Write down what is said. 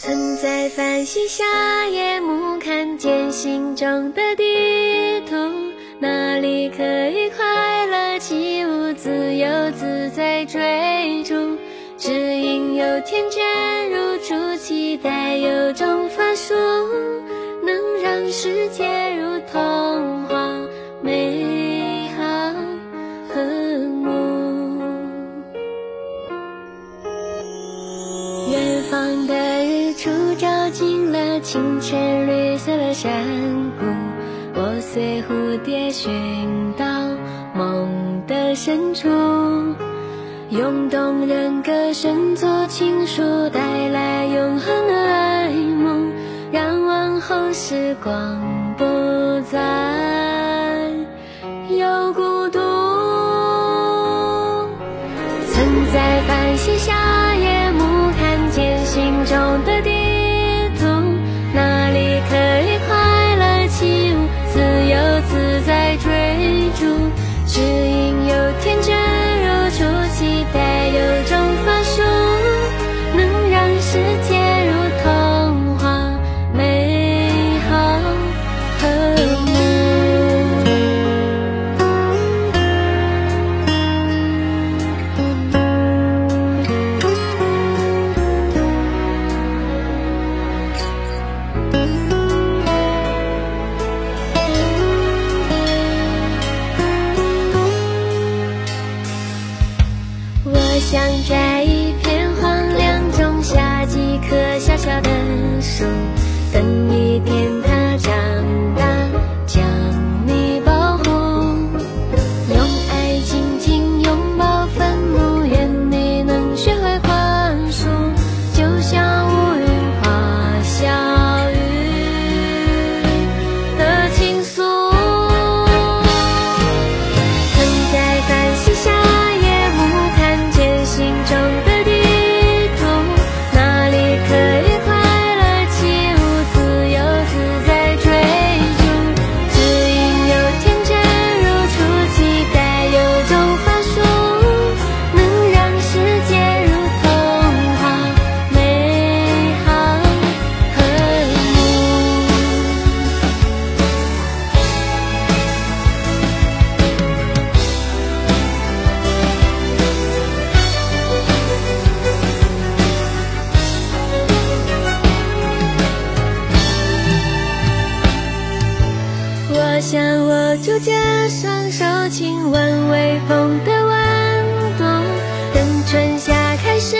曾在繁星下夜幕，看见心中的地图，哪里可以快乐起舞，自由自在追逐？只因有天真如初，期待有种法术，能让世界如童话，美好和睦。远方的日出照进了清晨绿色的山谷，我随蝴蝶寻到梦的深处。用动人歌声做情书，带来永恒的爱慕，让往后时光不再的地想在一片荒凉中下几棵小小的树，等一天就借双手亲吻微风的温度，等春夏开始。